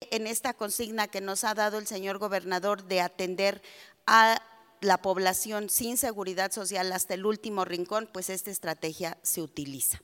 en esta consigna que nos ha dado el señor gobernador de atender a la población sin seguridad social hasta el último rincón, pues esta estrategia se utiliza.